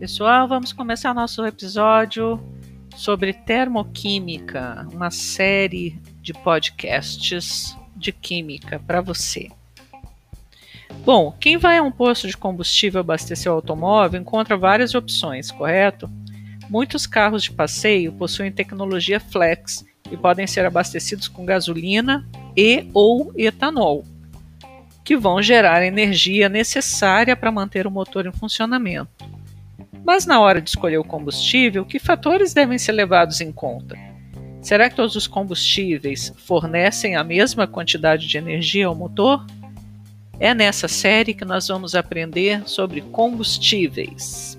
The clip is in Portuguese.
pessoal, vamos começar nosso episódio sobre termoquímica, uma série de podcasts de química para você. Bom, quem vai a um posto de combustível abastecer o automóvel encontra várias opções, correto? Muitos carros de passeio possuem tecnologia flex e podem ser abastecidos com gasolina e ou etanol que vão gerar a energia necessária para manter o motor em funcionamento. Mas na hora de escolher o combustível, que fatores devem ser levados em conta? Será que todos os combustíveis fornecem a mesma quantidade de energia ao motor? É nessa série que nós vamos aprender sobre combustíveis.